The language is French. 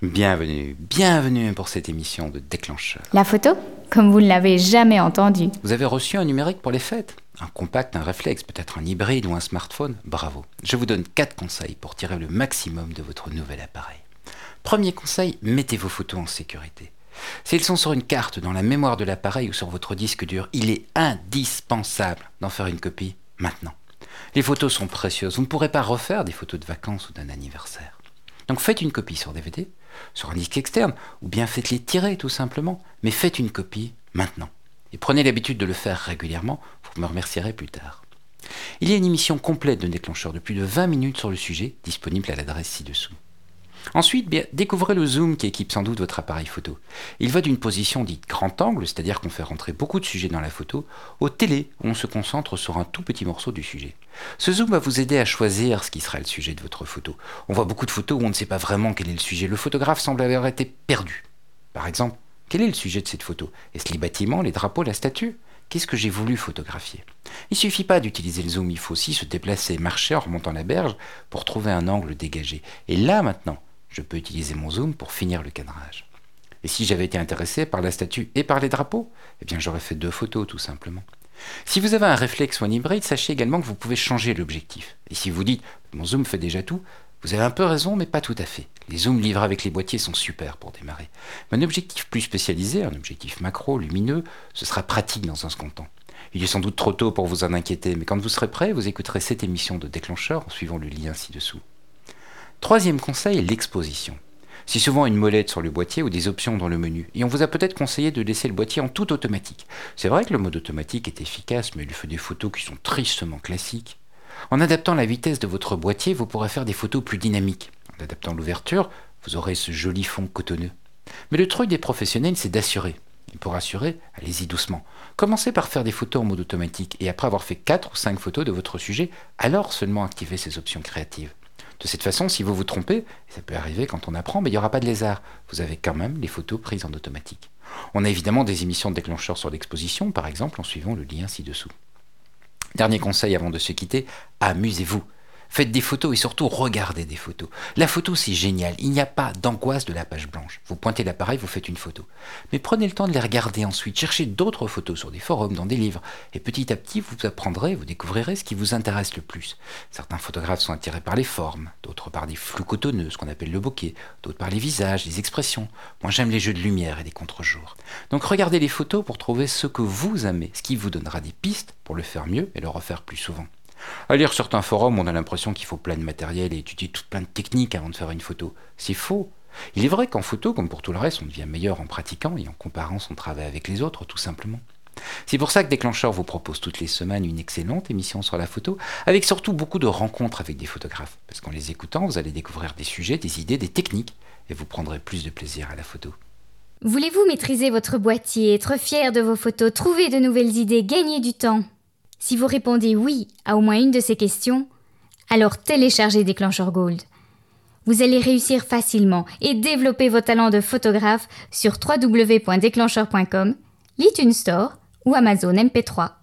Bienvenue, bienvenue pour cette émission de déclencheur. La photo Comme vous ne l'avez jamais entendu. Vous avez reçu un numérique pour les fêtes? Un compact, un réflexe, peut-être un hybride ou un smartphone? Bravo. Je vous donne 4 conseils pour tirer le maximum de votre nouvel appareil. Premier conseil, mettez vos photos en sécurité. S'ils sont sur une carte dans la mémoire de l'appareil ou sur votre disque dur, il est indispensable d'en faire une copie maintenant. Les photos sont précieuses. Vous ne pourrez pas refaire des photos de vacances ou d'un anniversaire. Donc faites une copie sur DVD, sur un disque externe, ou bien faites-les tirer tout simplement, mais faites une copie maintenant. Et prenez l'habitude de le faire régulièrement, vous me remercierez plus tard. Il y a une émission complète de déclencheur de plus de 20 minutes sur le sujet, disponible à l'adresse ci-dessous. Ensuite, découvrez le zoom qui équipe sans doute votre appareil photo. Il va d'une position dite grand angle, c'est-à-dire qu'on fait rentrer beaucoup de sujets dans la photo, au télé, où on se concentre sur un tout petit morceau du sujet. Ce zoom va vous aider à choisir ce qui sera le sujet de votre photo. On voit beaucoup de photos où on ne sait pas vraiment quel est le sujet. Le photographe semble avoir été perdu. Par exemple, quel est le sujet de cette photo? Est-ce les bâtiments, les drapeaux, la statue? Qu'est-ce que j'ai voulu photographier? Il suffit pas d'utiliser le zoom, il faut aussi se déplacer, marcher en remontant la berge pour trouver un angle dégagé. Et là maintenant, je peux utiliser mon zoom pour finir le cadrage. Et si j'avais été intéressé par la statue et par les drapeaux, eh bien j'aurais fait deux photos tout simplement. Si vous avez un réflexe ou un hybride, sachez également que vous pouvez changer l'objectif. Et si vous dites mon zoom fait déjà tout, vous avez un peu raison, mais pas tout à fait. Les zooms livrés avec les boîtiers sont super pour démarrer. Mais un objectif plus spécialisé, un objectif macro, lumineux, ce sera pratique dans un second temps. Il est sans doute trop tôt pour vous en inquiéter, mais quand vous serez prêt, vous écouterez cette émission de déclencheur en suivant le lien ci-dessous. Troisième conseil, l'exposition. C'est souvent une molette sur le boîtier ou des options dans le menu, et on vous a peut-être conseillé de laisser le boîtier en tout automatique. C'est vrai que le mode automatique est efficace, mais il fait des photos qui sont tristement classiques. En adaptant la vitesse de votre boîtier, vous pourrez faire des photos plus dynamiques. En adaptant l'ouverture, vous aurez ce joli fond cotonneux. Mais le truc des professionnels, c'est d'assurer. Et pour assurer, allez-y doucement. Commencez par faire des photos en mode automatique et après avoir fait 4 ou 5 photos de votre sujet, alors seulement activez ces options créatives. De cette façon, si vous vous trompez, ça peut arriver quand on apprend, mais il n'y aura pas de lézard. Vous avez quand même les photos prises en automatique. On a évidemment des émissions de déclencheurs sur l'exposition, par exemple en suivant le lien ci-dessous. Dernier conseil avant de se quitter, amusez-vous. Faites des photos et surtout regardez des photos. La photo, c'est génial. Il n'y a pas d'angoisse de la page blanche. Vous pointez l'appareil, vous faites une photo. Mais prenez le temps de les regarder ensuite. Cherchez d'autres photos sur des forums, dans des livres. Et petit à petit, vous apprendrez, vous découvrirez ce qui vous intéresse le plus. Certains photographes sont attirés par les formes, d'autres par des flous cotonneux, ce qu'on appelle le bokeh, d'autres par les visages, les expressions. Moi, j'aime les jeux de lumière et des contre-jours. Donc regardez les photos pour trouver ce que vous aimez, ce qui vous donnera des pistes pour le faire mieux et le refaire plus souvent. À lire certains forums, on a l'impression qu'il faut plein de matériel et étudier tout plein de techniques avant de faire une photo. C'est faux. Il est vrai qu'en photo, comme pour tout le reste, on devient meilleur en pratiquant et en comparant son travail avec les autres, tout simplement. C'est pour ça que Déclencheur vous propose toutes les semaines une excellente émission sur la photo, avec surtout beaucoup de rencontres avec des photographes. Parce qu'en les écoutant, vous allez découvrir des sujets, des idées, des techniques, et vous prendrez plus de plaisir à la photo. Voulez-vous maîtriser votre boîtier, être fier de vos photos, trouver de nouvelles idées, gagner du temps? Si vous répondez oui à au moins une de ces questions, alors téléchargez Déclencheur Gold. Vous allez réussir facilement et développer vos talents de photographe sur www.déclencheur.com, l'iTunes Store ou Amazon MP3.